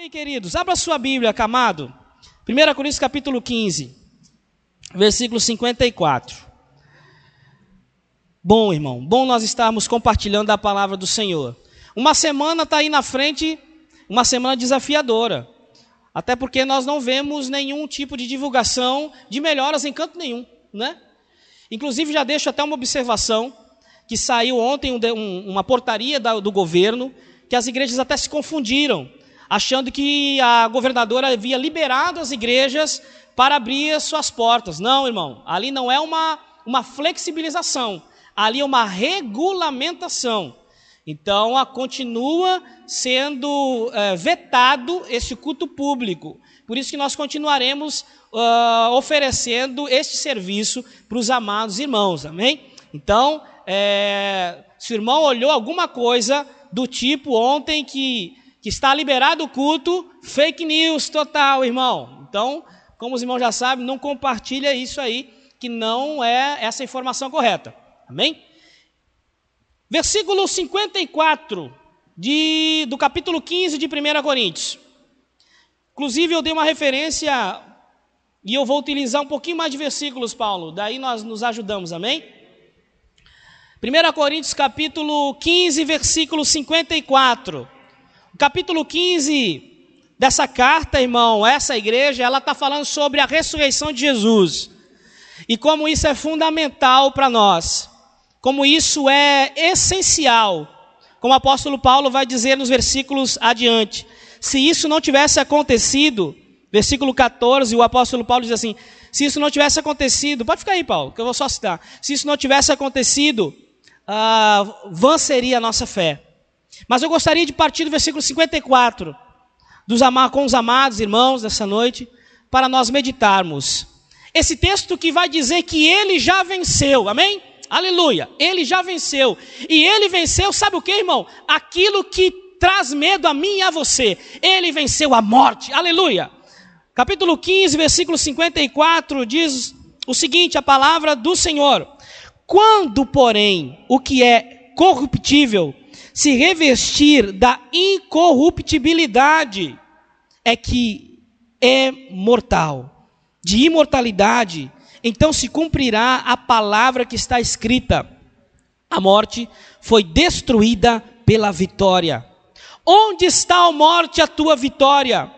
Amém, queridos? Abra sua Bíblia, camado. 1 Coríntios capítulo 15, versículo 54. Bom, irmão, bom nós estarmos compartilhando a palavra do Senhor. Uma semana está aí na frente, uma semana desafiadora. Até porque nós não vemos nenhum tipo de divulgação de melhoras em canto nenhum, né? Inclusive, já deixo até uma observação que saiu ontem um, uma portaria do governo que as igrejas até se confundiram achando que a governadora havia liberado as igrejas para abrir suas portas. Não, irmão, ali não é uma, uma flexibilização, ali é uma regulamentação. Então, a, continua sendo é, vetado esse culto público. Por isso que nós continuaremos uh, oferecendo este serviço para os amados irmãos, amém? Então, é, se o irmão olhou alguma coisa do tipo ontem que que está liberado o culto, fake news total, irmão. Então, como os irmãos já sabem, não compartilha isso aí, que não é essa informação correta. Amém? Versículo 54 de, do capítulo 15 de 1 Coríntios. Inclusive, eu dei uma referência e eu vou utilizar um pouquinho mais de versículos, Paulo. Daí nós nos ajudamos, amém? 1 Coríntios capítulo 15, versículo 54 capítulo 15 dessa carta, irmão, essa igreja, ela está falando sobre a ressurreição de Jesus. E como isso é fundamental para nós. Como isso é essencial. Como o apóstolo Paulo vai dizer nos versículos adiante. Se isso não tivesse acontecido, versículo 14, o apóstolo Paulo diz assim: se isso não tivesse acontecido, pode ficar aí, Paulo, que eu vou só citar. Se isso não tivesse acontecido, ah, vã seria a nossa fé. Mas eu gostaria de partir do versículo 54, dos amar, com os amados irmãos dessa noite, para nós meditarmos. Esse texto que vai dizer que ele já venceu, amém? Aleluia, ele já venceu. E ele venceu, sabe o que, irmão? Aquilo que traz medo a mim e a você. Ele venceu a morte, aleluia. Capítulo 15, versículo 54 diz o seguinte: a palavra do Senhor. Quando, porém, o que é corruptível se revestir da incorruptibilidade, é que é mortal, de imortalidade, então se cumprirá a palavra que está escrita: a morte foi destruída pela vitória. Onde está a morte, a tua vitória?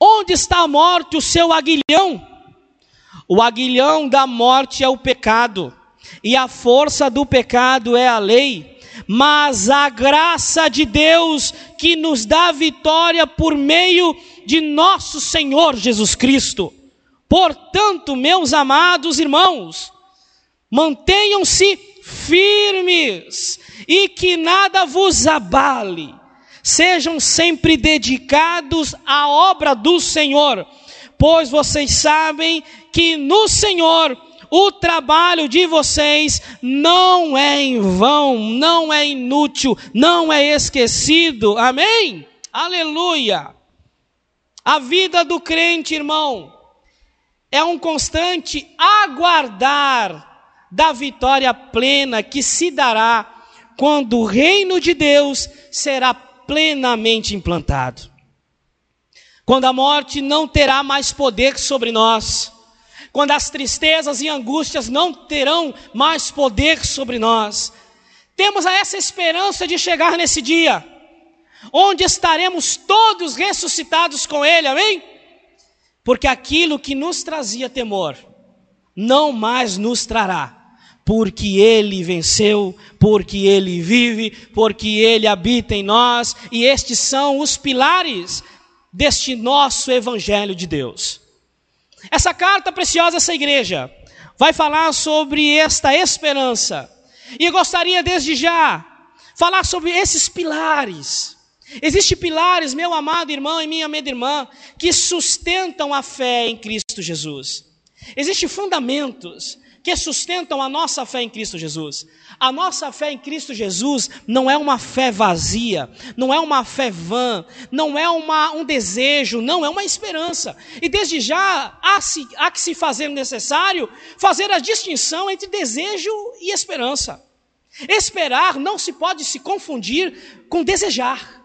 Onde está a morte, o seu aguilhão? O aguilhão da morte é o pecado, e a força do pecado é a lei mas a graça de Deus que nos dá vitória por meio de nosso Senhor Jesus Cristo. Portanto, meus amados irmãos, mantenham-se firmes e que nada vos abale. Sejam sempre dedicados à obra do Senhor, pois vocês sabem que no Senhor o trabalho de vocês não é em vão, não é inútil, não é esquecido. Amém? Aleluia. A vida do crente, irmão, é um constante aguardar da vitória plena que se dará quando o reino de Deus será plenamente implantado. Quando a morte não terá mais poder sobre nós quando as tristezas e angústias não terão mais poder sobre nós. Temos essa esperança de chegar nesse dia, onde estaremos todos ressuscitados com Ele, amém? Porque aquilo que nos trazia temor, não mais nos trará, porque Ele venceu, porque Ele vive, porque Ele habita em nós, e estes são os pilares deste nosso Evangelho de Deus. Essa carta preciosa essa igreja vai falar sobre esta esperança. E eu gostaria desde já falar sobre esses pilares. Existem pilares, meu amado irmão e minha amada irmã, que sustentam a fé em Cristo Jesus. Existem fundamentos que sustentam a nossa fé em Cristo Jesus. A nossa fé em Cristo Jesus não é uma fé vazia, não é uma fé vã, não é uma, um desejo, não é uma esperança. E desde já há, se, há que se fazer necessário fazer a distinção entre desejo e esperança. Esperar não se pode se confundir com desejar.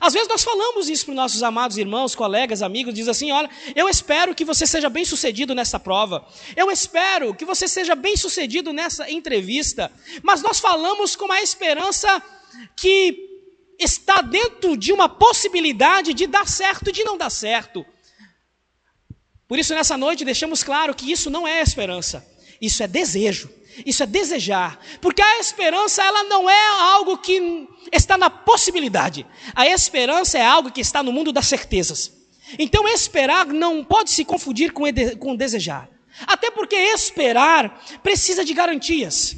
Às vezes nós falamos isso para os nossos amados irmãos, colegas, amigos, diz assim: olha, eu espero que você seja bem sucedido nessa prova, eu espero que você seja bem sucedido nessa entrevista, mas nós falamos com a esperança que está dentro de uma possibilidade de dar certo e de não dar certo. Por isso, nessa noite, deixamos claro que isso não é esperança, isso é desejo. Isso é desejar, porque a esperança ela não é algo que está na possibilidade. A esperança é algo que está no mundo das certezas. Então esperar não pode se confundir com, com desejar. Até porque esperar precisa de garantias.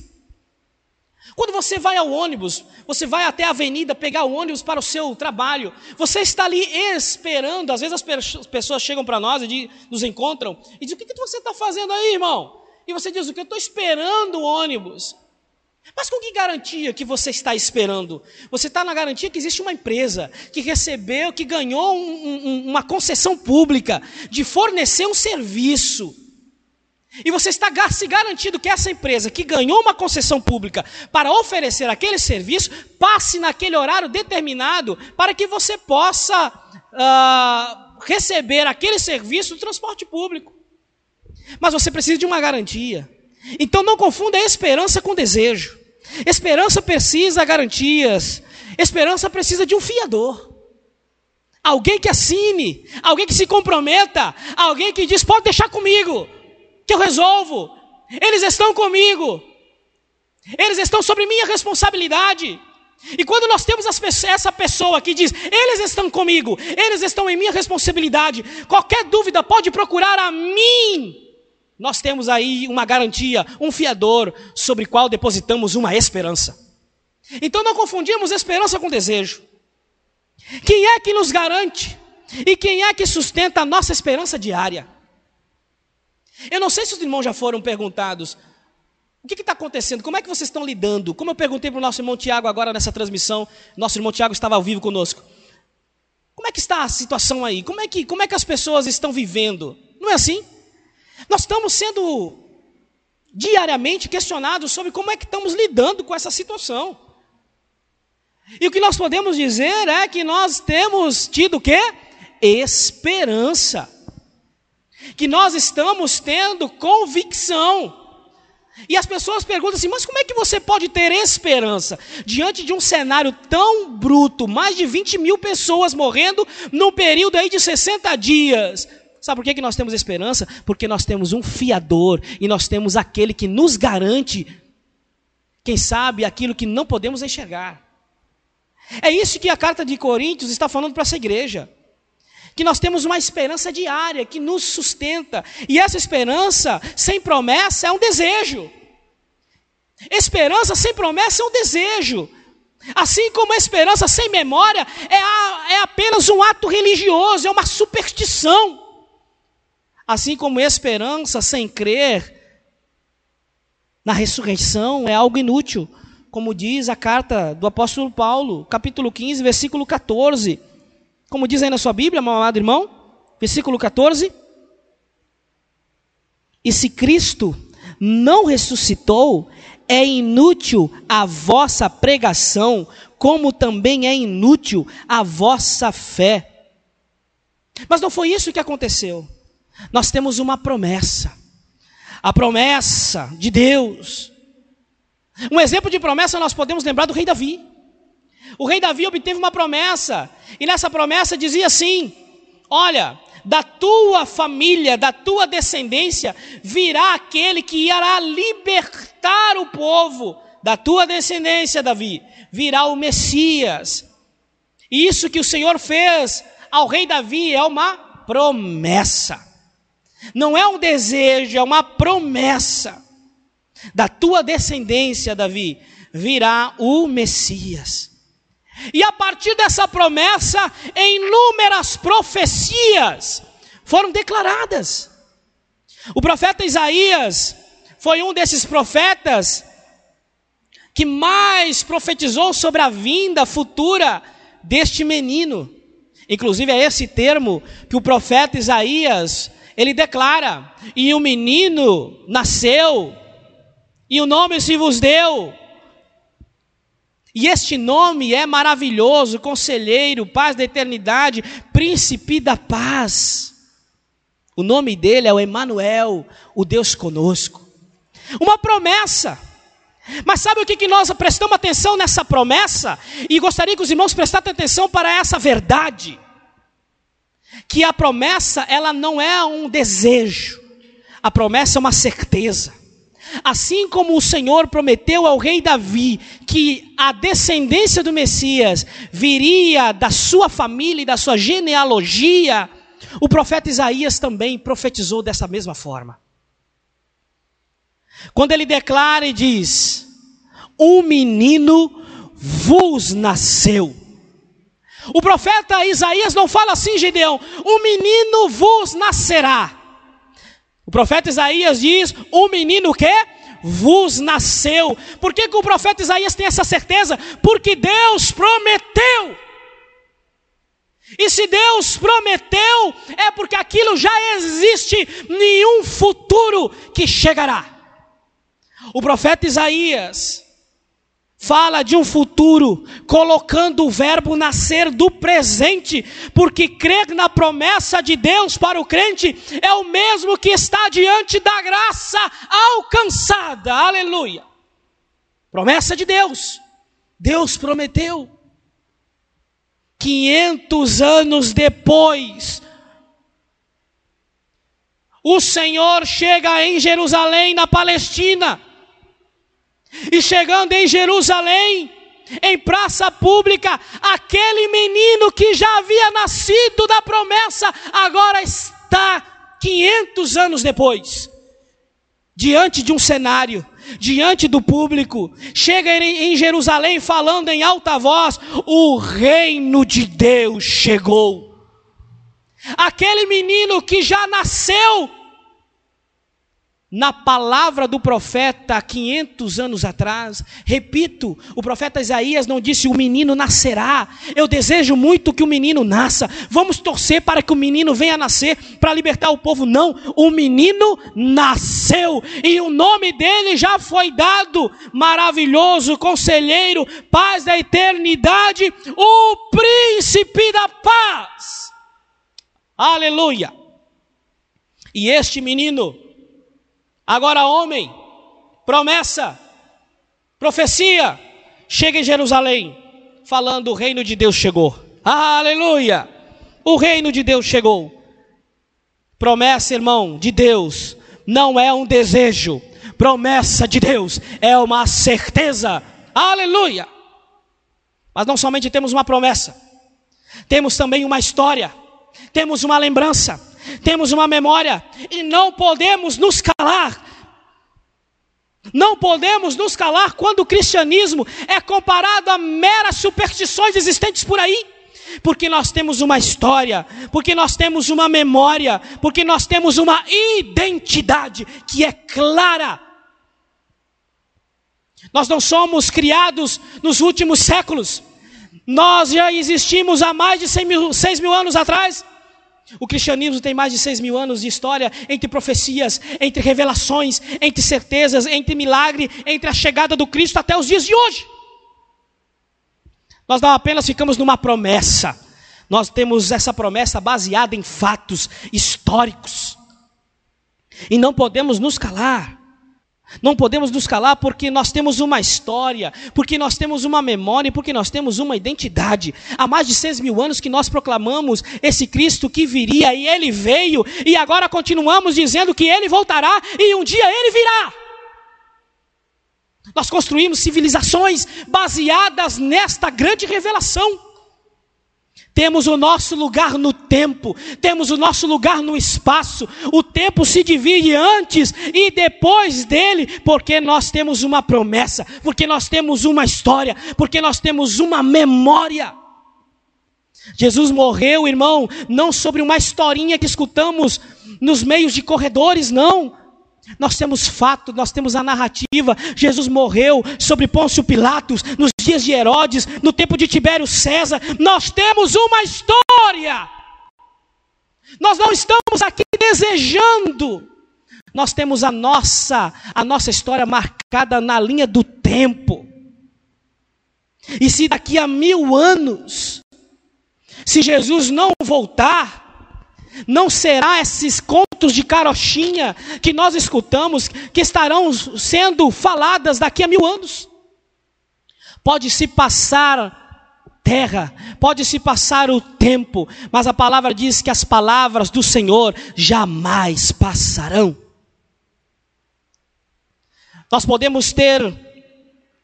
Quando você vai ao ônibus, você vai até a avenida pegar o ônibus para o seu trabalho, você está ali esperando. Às vezes as pessoas chegam para nós e nos encontram e dizem: O que, que você está fazendo aí, irmão? E você diz: O que? Eu estou esperando o ônibus. Mas com que garantia que você está esperando? Você está na garantia que existe uma empresa que recebeu, que ganhou um, um, uma concessão pública de fornecer um serviço. E você está se garantindo que essa empresa que ganhou uma concessão pública para oferecer aquele serviço, passe naquele horário determinado para que você possa uh, receber aquele serviço do transporte público. Mas você precisa de uma garantia. Então não confunda esperança com desejo. Esperança precisa de garantias. Esperança precisa de um fiador. Alguém que assine, alguém que se comprometa, alguém que diz: pode deixar comigo, que eu resolvo. Eles estão comigo, eles estão sobre minha responsabilidade. E quando nós temos essa pessoa que diz: eles estão comigo, eles estão em minha responsabilidade, qualquer dúvida pode procurar a mim nós temos aí uma garantia, um fiador sobre qual depositamos uma esperança. Então não confundimos esperança com desejo. Quem é que nos garante e quem é que sustenta a nossa esperança diária? Eu não sei se os irmãos já foram perguntados. O que está acontecendo? Como é que vocês estão lidando? Como eu perguntei para o nosso irmão Tiago agora nessa transmissão, nosso irmão Tiago estava ao vivo conosco. Como é que está a situação aí? Como é que, como é que as pessoas estão vivendo? Não é assim? Nós estamos sendo diariamente questionados sobre como é que estamos lidando com essa situação. E o que nós podemos dizer é que nós temos tido o quê? Esperança. Que nós estamos tendo convicção. E as pessoas perguntam assim: mas como é que você pode ter esperança diante de um cenário tão bruto, mais de 20 mil pessoas morrendo num período aí de 60 dias? Sabe por que, que nós temos esperança? Porque nós temos um fiador e nós temos aquele que nos garante, quem sabe, aquilo que não podemos enxergar. É isso que a carta de Coríntios está falando para essa igreja. Que nós temos uma esperança diária que nos sustenta. E essa esperança sem promessa é um desejo. Esperança sem promessa é um desejo. Assim como a esperança sem memória é, a, é apenas um ato religioso, é uma superstição. Assim como esperança sem crer na ressurreição é algo inútil, como diz a carta do apóstolo Paulo, capítulo 15, versículo 14. Como diz aí na sua Bíblia, meu amado irmão, versículo 14. E se Cristo não ressuscitou, é inútil a vossa pregação, como também é inútil a vossa fé. Mas não foi isso que aconteceu nós temos uma promessa. A promessa de Deus. Um exemplo de promessa nós podemos lembrar do rei Davi. O rei Davi obteve uma promessa, e nessa promessa dizia assim: Olha, da tua família, da tua descendência, virá aquele que irá libertar o povo. Da tua descendência, Davi, virá o Messias. E isso que o Senhor fez ao rei Davi é uma promessa. Não é um desejo, é uma promessa. Da tua descendência, Davi, virá o Messias. E a partir dessa promessa, inúmeras profecias foram declaradas. O profeta Isaías foi um desses profetas que mais profetizou sobre a vinda futura deste menino. Inclusive, é esse termo que o profeta Isaías ele declara: E o menino nasceu, e o nome se vos deu. E este nome é maravilhoso, conselheiro, paz da eternidade, príncipe da paz. O nome dele é o Emanuel, o Deus conosco. Uma promessa. Mas sabe o que, que nós prestamos atenção nessa promessa? E gostaria que os irmãos prestassem atenção para essa verdade. Que a promessa, ela não é um desejo. A promessa é uma certeza. Assim como o Senhor prometeu ao rei Davi que a descendência do Messias viria da sua família e da sua genealogia, o profeta Isaías também profetizou dessa mesma forma. Quando ele declara e diz: Um menino vos nasceu. O profeta Isaías não fala assim, Gideão: Um menino vos nascerá. O profeta Isaías diz: Um menino que vos nasceu. Por que, que o profeta Isaías tem essa certeza? Porque Deus prometeu. E se Deus prometeu, é porque aquilo já existe nenhum futuro que chegará. O profeta Isaías fala de um futuro, colocando o verbo nascer do presente, porque crer na promessa de Deus para o crente é o mesmo que está diante da graça alcançada. Aleluia. Promessa de Deus. Deus prometeu. 500 anos depois, o Senhor chega em Jerusalém, na Palestina, e chegando em Jerusalém, em praça pública, aquele menino que já havia nascido da promessa, agora está 500 anos depois, diante de um cenário diante do público, chega em Jerusalém falando em alta voz: o reino de Deus chegou. Aquele menino que já nasceu na palavra do profeta há 500 anos atrás. Repito, o profeta Isaías não disse o menino nascerá. Eu desejo muito que o menino nasça. Vamos torcer para que o menino venha nascer para libertar o povo. Não, o menino nasceu e o nome dele já foi dado. Maravilhoso, conselheiro, paz da eternidade, o príncipe da paz. Aleluia. E este menino Agora, homem, promessa, profecia, chega em Jerusalém, falando: o reino de Deus chegou. Aleluia! O reino de Deus chegou. Promessa, irmão, de Deus, não é um desejo. Promessa de Deus é uma certeza. Aleluia! Mas não somente temos uma promessa, temos também uma história, temos uma lembrança temos uma memória e não podemos nos calar. Não podemos nos calar quando o cristianismo é comparado a meras superstições existentes por aí. Porque nós temos uma história, porque nós temos uma memória, porque nós temos uma identidade que é clara. Nós não somos criados nos últimos séculos, nós já existimos há mais de 6 mil, 6 mil anos atrás. O cristianismo tem mais de seis mil anos de história entre profecias, entre revelações, entre certezas, entre milagre, entre a chegada do Cristo até os dias de hoje. Nós não apenas ficamos numa promessa, nós temos essa promessa baseada em fatos históricos. E não podemos nos calar. Não podemos nos calar porque nós temos uma história, porque nós temos uma memória, porque nós temos uma identidade. Há mais de seis mil anos que nós proclamamos esse Cristo que viria e ele veio, e agora continuamos dizendo que ele voltará e um dia ele virá. Nós construímos civilizações baseadas nesta grande revelação. Temos o nosso lugar no tempo, temos o nosso lugar no espaço. O tempo se divide antes e depois dele, porque nós temos uma promessa, porque nós temos uma história, porque nós temos uma memória. Jesus morreu, irmão, não sobre uma historinha que escutamos nos meios de corredores, não. Nós temos fato, nós temos a narrativa. Jesus morreu sobre Pôncio Pilatos, nos dias de Herodes, no tempo de Tibério César. Nós temos uma história. Nós não estamos aqui desejando. Nós temos a nossa, a nossa história marcada na linha do tempo. E se daqui a mil anos, se Jesus não voltar, não será esses contos de carochinha que nós escutamos que estarão sendo faladas daqui a mil anos. Pode se passar terra, pode se passar o tempo, mas a palavra diz que as palavras do Senhor jamais passarão. Nós podemos ter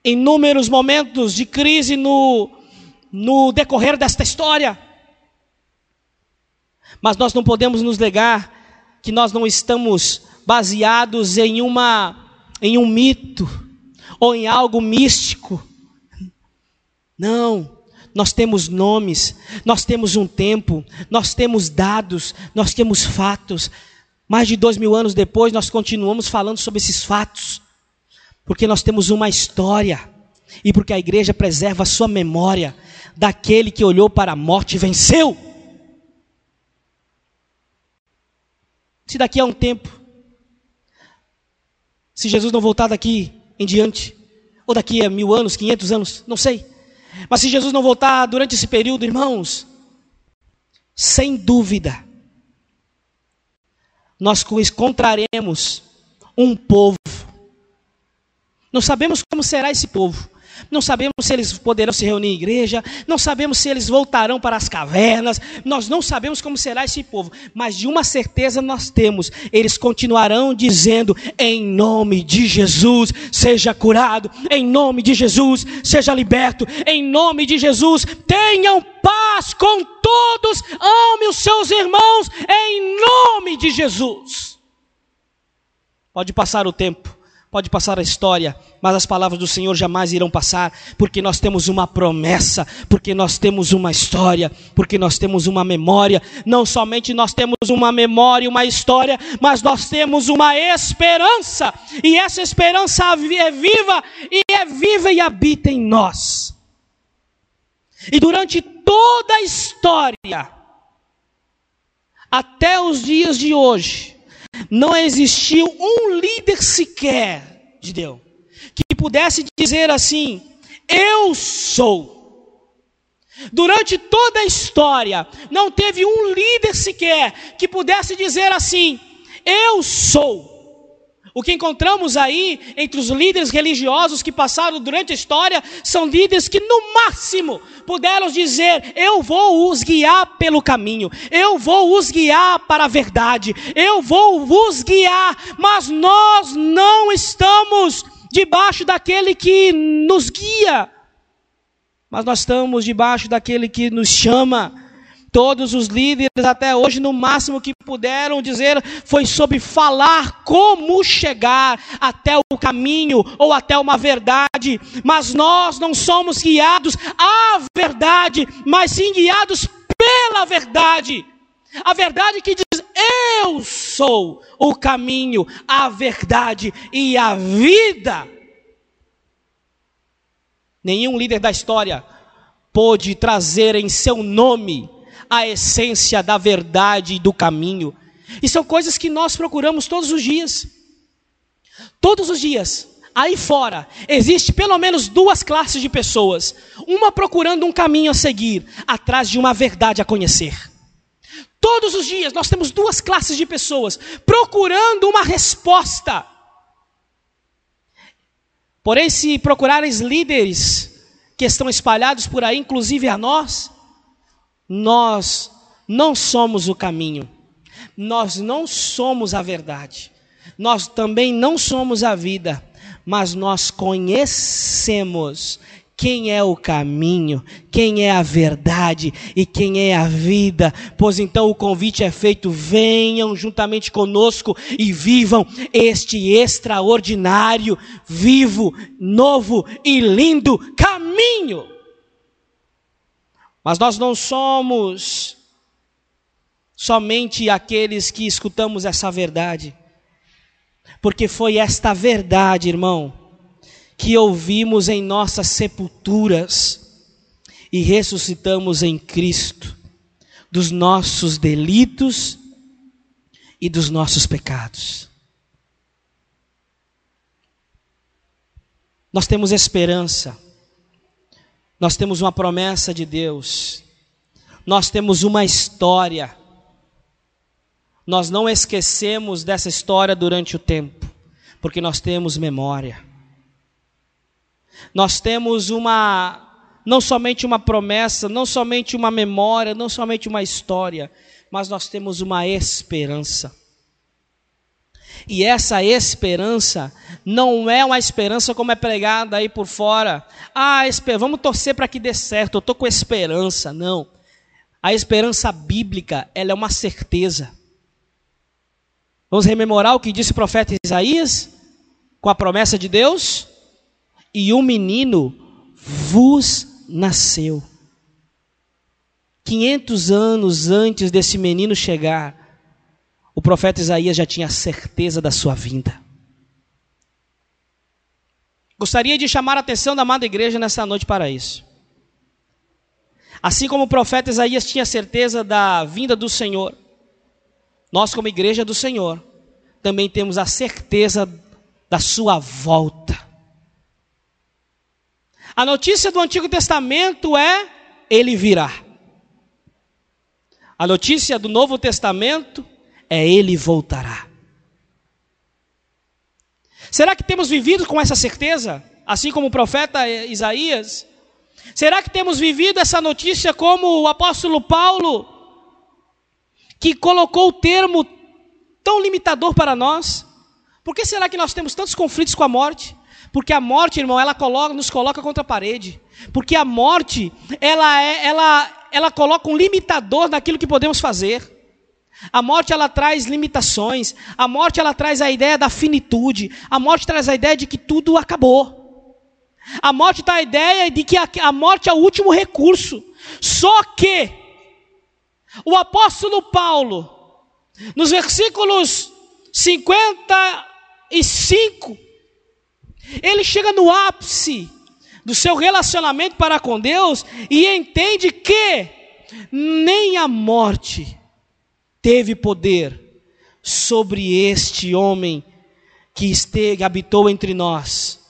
inúmeros momentos de crise no, no decorrer desta história, mas nós não podemos nos negar que nós não estamos baseados em uma em um mito ou em algo místico. Não, nós temos nomes, nós temos um tempo, nós temos dados, nós temos fatos. Mais de dois mil anos depois, nós continuamos falando sobre esses fatos, porque nós temos uma história e porque a igreja preserva a sua memória daquele que olhou para a morte e venceu. Se daqui a um tempo, se Jesus não voltar daqui em diante, ou daqui a mil anos, quinhentos anos, não sei. Mas se Jesus não voltar durante esse período, irmãos, sem dúvida, nós encontraremos um povo. Não sabemos como será esse povo, não sabemos se eles poderão se reunir em igreja, não sabemos se eles voltarão para as cavernas, nós não sabemos como será esse povo, mas de uma certeza nós temos: eles continuarão dizendo, em nome de Jesus, seja curado, em nome de Jesus, seja liberto, em nome de Jesus, tenham paz com todos, ame os seus irmãos, em nome de Jesus. Pode passar o tempo pode passar a história, mas as palavras do Senhor jamais irão passar, porque nós temos uma promessa, porque nós temos uma história, porque nós temos uma memória. Não somente nós temos uma memória, uma história, mas nós temos uma esperança, e essa esperança é viva e é viva e habita em nós. E durante toda a história, até os dias de hoje, não existiu um líder sequer de Deus que pudesse dizer assim: Eu sou. Durante toda a história, não teve um líder sequer que pudesse dizer assim: Eu sou. O que encontramos aí entre os líderes religiosos que passaram durante a história são líderes que, no máximo, puderam dizer: Eu vou os guiar pelo caminho, eu vou os guiar para a verdade, eu vou vos guiar, mas nós não estamos debaixo daquele que nos guia, mas nós estamos debaixo daquele que nos chama. Todos os líderes até hoje, no máximo que puderam dizer, foi sobre falar como chegar até o caminho ou até uma verdade. Mas nós não somos guiados à verdade, mas sim guiados pela verdade. A verdade que diz: Eu sou o caminho, a verdade e a vida. Nenhum líder da história pôde trazer em seu nome a essência da verdade e do caminho. E são coisas que nós procuramos todos os dias. Todos os dias. Aí fora, existe pelo menos duas classes de pessoas. Uma procurando um caminho a seguir, atrás de uma verdade a conhecer. Todos os dias nós temos duas classes de pessoas procurando uma resposta. Porém, se procurares líderes que estão espalhados por aí, inclusive a nós, nós não somos o caminho, nós não somos a verdade, nós também não somos a vida, mas nós conhecemos quem é o caminho, quem é a verdade e quem é a vida. Pois então o convite é feito: venham juntamente conosco e vivam este extraordinário, vivo, novo e lindo caminho. Mas nós não somos somente aqueles que escutamos essa verdade, porque foi esta verdade, irmão, que ouvimos em nossas sepulturas e ressuscitamos em Cristo, dos nossos delitos e dos nossos pecados. Nós temos esperança Nós temos uma promessa de Deus, nós temos uma história, nós não esquecemos dessa história durante o tempo, porque nós temos memória. Nós temos uma não somente uma promessa, não somente uma memória, não somente uma história, mas nós temos uma esperança. E essa esperança não é uma esperança como é pregada aí por fora. Ah, vamos torcer para que dê certo, eu estou com esperança. Não. A esperança bíblica, ela é uma certeza. Vamos rememorar o que disse o profeta Isaías com a promessa de Deus? E um menino vos nasceu. 500 anos antes desse menino chegar, o profeta Isaías já tinha certeza da sua vinda. Gostaria de chamar a atenção da amada igreja nessa noite para isso. Assim como o profeta Isaías tinha certeza da vinda do Senhor, nós, como igreja do Senhor, também temos a certeza da sua volta. A notícia do Antigo Testamento é: ele virá. A notícia do Novo Testamento é: ele voltará. Será que temos vivido com essa certeza, assim como o profeta Isaías? Será que temos vivido essa notícia como o apóstolo Paulo, que colocou o termo tão limitador para nós? Por que será que nós temos tantos conflitos com a morte? Porque a morte, irmão, ela coloca, nos coloca contra a parede. Porque a morte, ela, é, ela, ela coloca um limitador naquilo que podemos fazer. A morte ela traz limitações. A morte ela traz a ideia da finitude. A morte traz a ideia de que tudo acabou. A morte traz a ideia de que a, a morte é o último recurso. Só que o apóstolo Paulo, nos versículos 55 ele chega no ápice do seu relacionamento para com Deus e entende que nem a morte teve poder sobre este homem que esteve, habitou entre nós,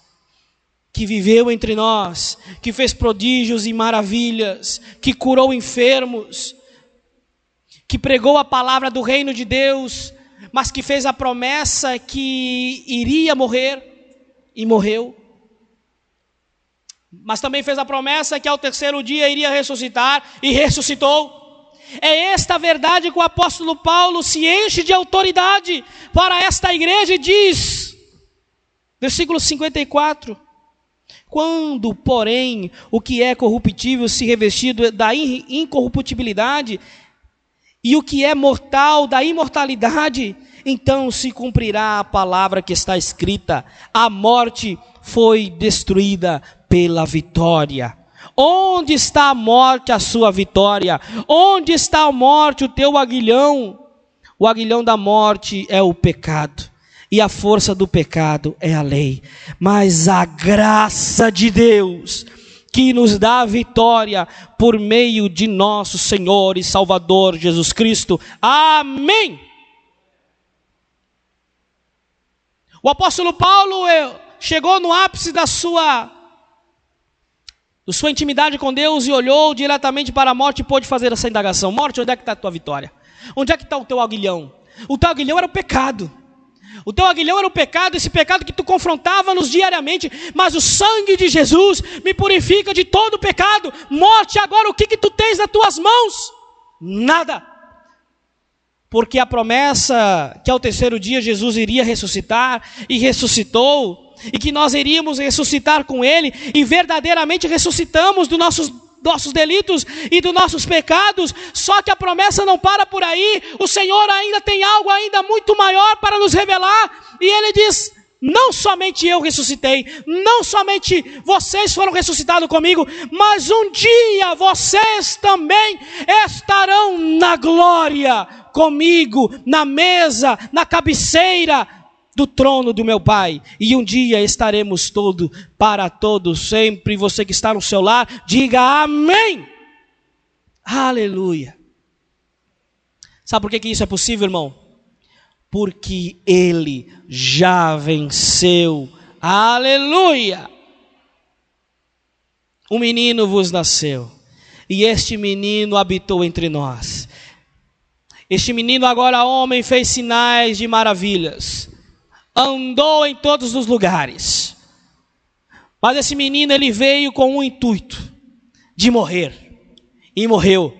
que viveu entre nós, que fez prodígios e maravilhas, que curou enfermos, que pregou a palavra do reino de Deus, mas que fez a promessa que iria morrer e morreu. Mas também fez a promessa que ao terceiro dia iria ressuscitar e ressuscitou. É esta verdade que o apóstolo Paulo se enche de autoridade para esta igreja e diz, versículo 54: Quando, porém, o que é corruptível se revestido da incorruptibilidade, e o que é mortal da imortalidade, então se cumprirá a palavra que está escrita: a morte foi destruída pela vitória. Onde está a morte, a sua vitória? Onde está a morte, o teu aguilhão? O aguilhão da morte é o pecado, e a força do pecado é a lei. Mas a graça de Deus, que nos dá a vitória por meio de nosso Senhor e Salvador Jesus Cristo. Amém. O apóstolo Paulo eh, chegou no ápice da sua, sua intimidade com Deus e olhou diretamente para a morte e pôde fazer essa indagação: Morte, onde é que está a tua vitória? Onde é que está o teu aguilhão? O teu aguilhão era o pecado. O teu aguilhão era o pecado, esse pecado que tu confrontava-nos diariamente, mas o sangue de Jesus me purifica de todo o pecado. Morte, agora o que, que tu tens nas tuas mãos? Nada porque a promessa que ao terceiro dia Jesus iria ressuscitar e ressuscitou, e que nós iríamos ressuscitar com Ele, e verdadeiramente ressuscitamos dos nossos, nossos delitos e dos nossos pecados, só que a promessa não para por aí, o Senhor ainda tem algo ainda muito maior para nos revelar, e Ele diz: não somente eu ressuscitei, não somente vocês foram ressuscitados comigo, mas um dia vocês também estarão na glória comigo na mesa, na cabeceira do trono do meu Pai. E um dia estaremos todos para todos sempre. Você que está no seu lar, diga amém. Aleluia. Sabe por que, que isso é possível, irmão? Porque Ele já venceu. Aleluia. um menino vos nasceu, e este menino habitou entre nós. Este menino, agora homem, fez sinais de maravilhas, andou em todos os lugares. Mas esse menino, ele veio com um intuito de morrer, e morreu.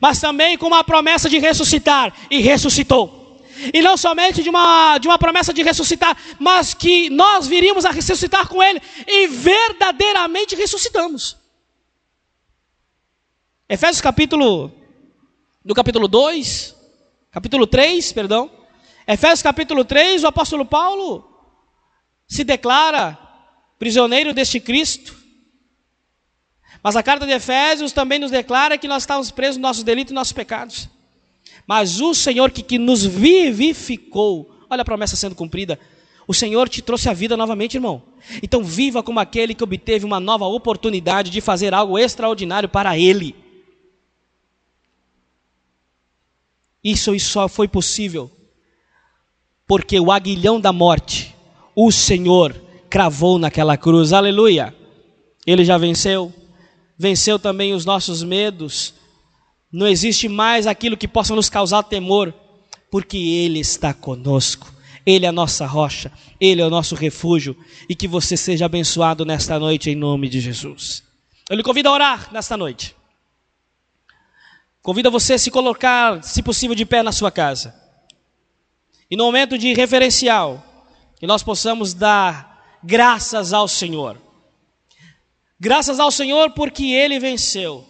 Mas também com uma promessa de ressuscitar, e ressuscitou. E não somente de uma, de uma promessa de ressuscitar, mas que nós viríamos a ressuscitar com Ele, e verdadeiramente ressuscitamos. Efésios capítulo no capítulo 2, capítulo 3, perdão. Efésios capítulo 3, o apóstolo Paulo se declara prisioneiro deste Cristo. Mas a carta de Efésios também nos declara que nós estávamos presos nos nossos delitos e nossos pecados. Mas o Senhor que, que nos vivificou, olha a promessa sendo cumprida. O Senhor te trouxe a vida novamente, irmão. Então viva como aquele que obteve uma nova oportunidade de fazer algo extraordinário para Ele. Isso só foi possível porque o aguilhão da morte, o Senhor cravou naquela cruz. Aleluia! Ele já venceu, venceu também os nossos medos. Não existe mais aquilo que possa nos causar temor, porque Ele está conosco. Ele é a nossa rocha, Ele é o nosso refúgio, e que você seja abençoado nesta noite em nome de Jesus. Eu lhe convido a orar nesta noite. Convido você a se colocar, se possível, de pé na sua casa. E no momento de referencial, que nós possamos dar graças ao Senhor. Graças ao Senhor porque Ele venceu.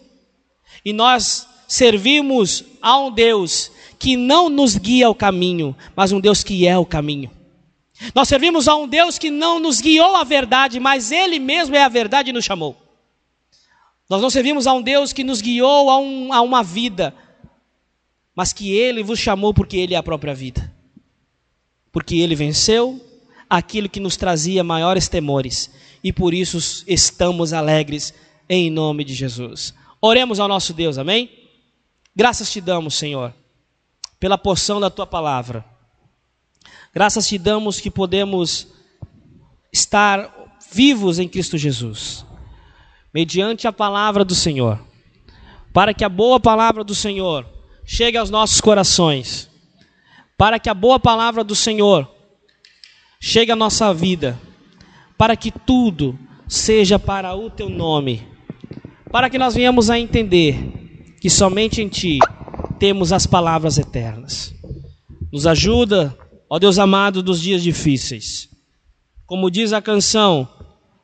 E nós servimos a um Deus que não nos guia ao caminho, mas um Deus que é o caminho. Nós servimos a um Deus que não nos guiou à verdade, mas Ele mesmo é a verdade e nos chamou. Nós não servimos a um Deus que nos guiou a, um, a uma vida, mas que Ele vos chamou porque Ele é a própria vida. Porque Ele venceu aquilo que nos trazia maiores temores e por isso estamos alegres em nome de Jesus. Oremos ao nosso Deus, amém? Graças te damos, Senhor, pela porção da tua palavra. Graças te damos que podemos estar vivos em Cristo Jesus mediante a palavra do Senhor, para que a boa palavra do Senhor chegue aos nossos corações, para que a boa palavra do Senhor chegue à nossa vida, para que tudo seja para o teu nome, para que nós venhamos a entender que somente em ti temos as palavras eternas. Nos ajuda, ó Deus amado, dos dias difíceis. Como diz a canção,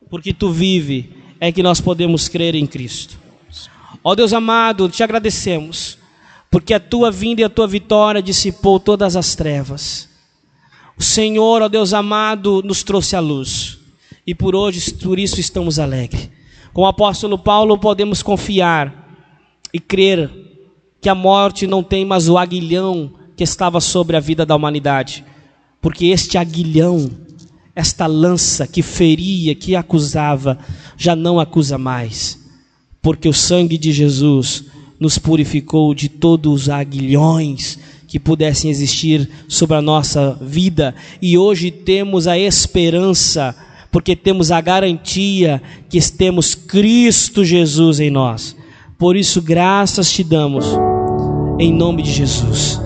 porque tu vive é que nós podemos crer em Cristo. Ó Deus amado, te agradecemos, porque a tua vinda e a tua vitória dissipou todas as trevas. O Senhor, ó Deus amado, nos trouxe a luz, e por hoje, por isso estamos alegres. Com o apóstolo Paulo, podemos confiar e crer que a morte não tem mais o aguilhão que estava sobre a vida da humanidade, porque este aguilhão esta lança que feria, que acusava, já não acusa mais, porque o sangue de Jesus nos purificou de todos os aguilhões que pudessem existir sobre a nossa vida, e hoje temos a esperança, porque temos a garantia que temos Cristo Jesus em nós. Por isso, graças te damos, em nome de Jesus.